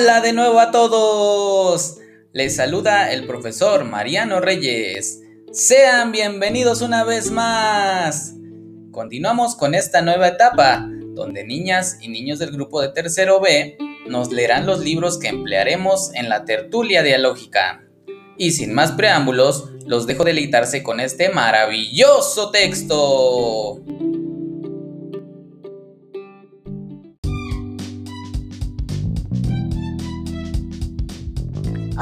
Hola de nuevo a todos. Les saluda el profesor Mariano Reyes. Sean bienvenidos una vez más. Continuamos con esta nueva etapa, donde niñas y niños del grupo de tercero B nos leerán los libros que emplearemos en la tertulia dialógica. Y sin más preámbulos, los dejo deleitarse con este maravilloso texto.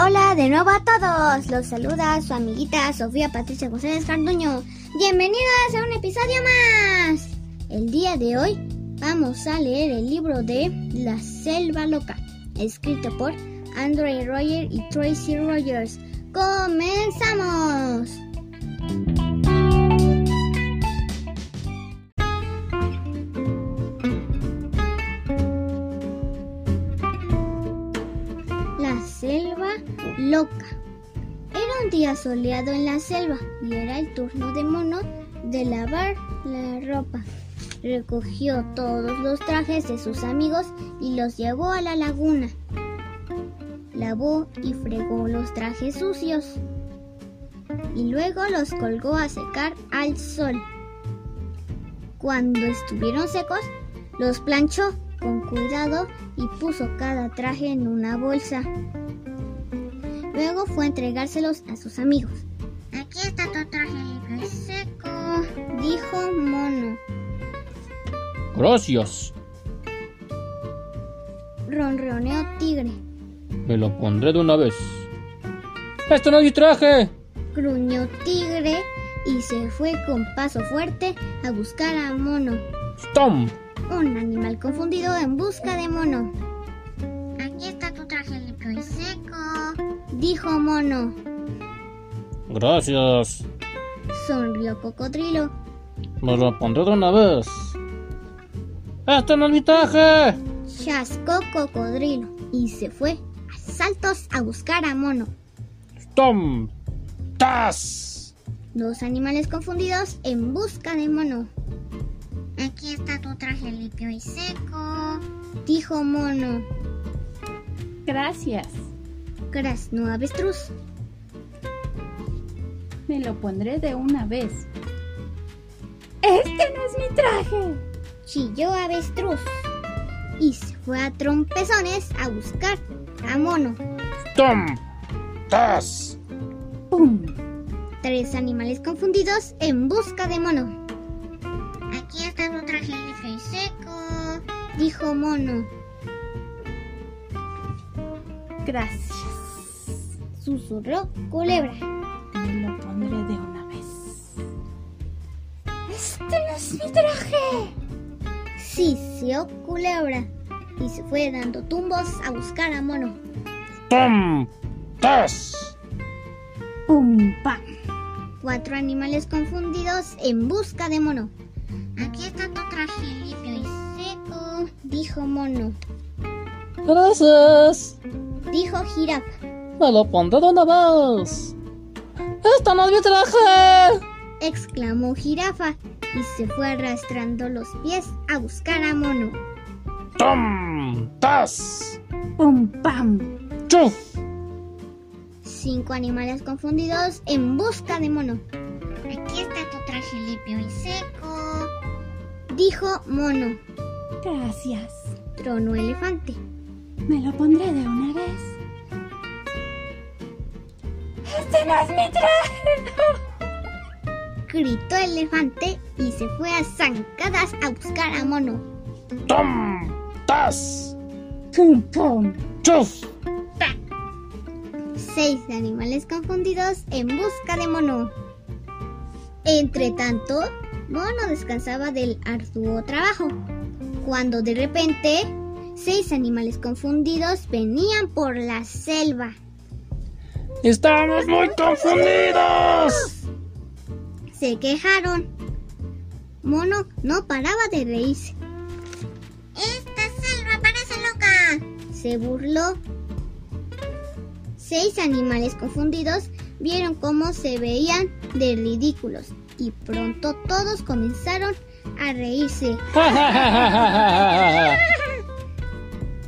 Hola de nuevo a todos. Los saluda su amiguita Sofía Patricia González Carduño. Bienvenidos a un episodio más. El día de hoy vamos a leer el libro de La Selva Loca, escrito por Andre Roger y Tracy Rogers. ¡Comenzamos! Un día soleado en la selva y era el turno de Mono de lavar la ropa. Recogió todos los trajes de sus amigos y los llevó a la laguna. Lavó y fregó los trajes sucios y luego los colgó a secar al sol. Cuando estuvieron secos, los planchó con cuidado y puso cada traje en una bolsa. Luego fue a entregárselos a sus amigos. Aquí está tu traje y seco, dijo Mono. Gracias. Ronroneó Tigre. Me lo pondré de una vez. ¡Esto no es mi traje! Gruñó Tigre y se fue con paso fuerte a buscar a Mono. ¡Tom! Un animal confundido en busca de Mono. Dijo Mono. Gracias. Sonrió Cocodrilo. Me lo pondré de una vez. ¡Esto no es mi traje! Chascó Cocodrilo y se fue a saltos a buscar a Mono. ¡Tom! ¡Tas! Dos animales confundidos en busca de Mono. Aquí está tu traje limpio y seco, dijo Mono. Gracias. Graznó Avestruz. Me lo pondré de una vez. Este no es mi traje. Chilló Avestruz y se fue a trompezones a buscar a Mono. ¡Tom! ¡Tas! ¡Pum! Tres animales confundidos en busca de Mono. Aquí está tu traje limpio y seco, dijo Mono. Gracias. Susurró Culebra. Me lo pondré de una vez. Este no es mi traje. Siseó Culebra y se fue dando tumbos a buscar a Mono. ¡Tom! ¡Tas! ¡Pum! ¡Pam! Cuatro animales confundidos en busca de Mono. Aquí está tu traje limpio y seco, dijo Mono. Gracias. Dijo Jirafa. Me lo pondré de una vez. ¡Esto no es mi traje! exclamó Jirafa y se fue arrastrando los pies a buscar a Mono. ¡Tom! ¡Tas! ¡Pum! ¡Pam! ¡Chuf! Cinco animales confundidos en busca de Mono. Aquí está tu traje limpio y seco, dijo Mono. Gracias. Tronó Elefante. Me lo pondré de una vez. Este no es mi traje. Gritó Elefante y se fue a zancadas a buscar a Mono. ¡Tom! ¡Tas! ¡Pum! ¡Pum! ¡Chuf! Seis animales confundidos en busca de Mono. Entre tanto, Mono descansaba del arduo trabajo, cuando de repente seis animales confundidos venían por la selva. ¡Estamos muy confundidos! Se quejaron. Mono no paraba de reírse. Esta selva parece loca. Se burló. Seis animales confundidos vieron cómo se veían de ridículos y pronto todos comenzaron a reírse.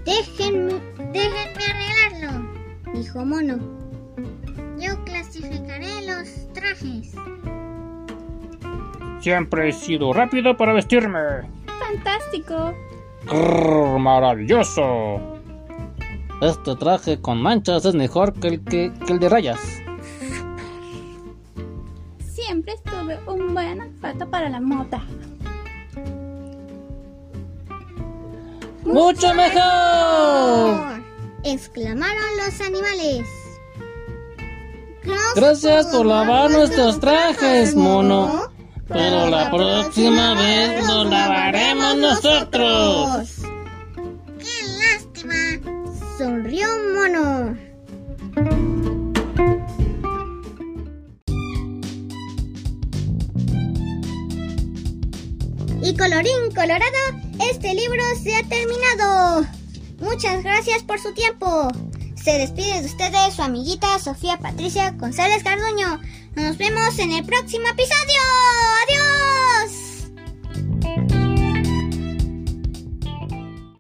Déjenme, déjenme dijo Mono. Yo clasificaré los trajes. Siempre he sido rápido para vestirme. Fantástico. Grrr, maravilloso. Este traje con manchas es mejor que el, que, que el de rayas. Siempre estuve un buen olfato para la moda. ¡Mucho mejor! exclamaron los animales. Gracias por lavar nuestros trajes, mono. Pero la próxima vez los lavaremos nosotros. ¡Qué lástima! Sonrió Mono. Y colorín colorado, este libro se ha terminado. Muchas gracias por su tiempo. Se despide de ustedes su amiguita Sofía Patricia González Carduño. Nos vemos en el próximo episodio.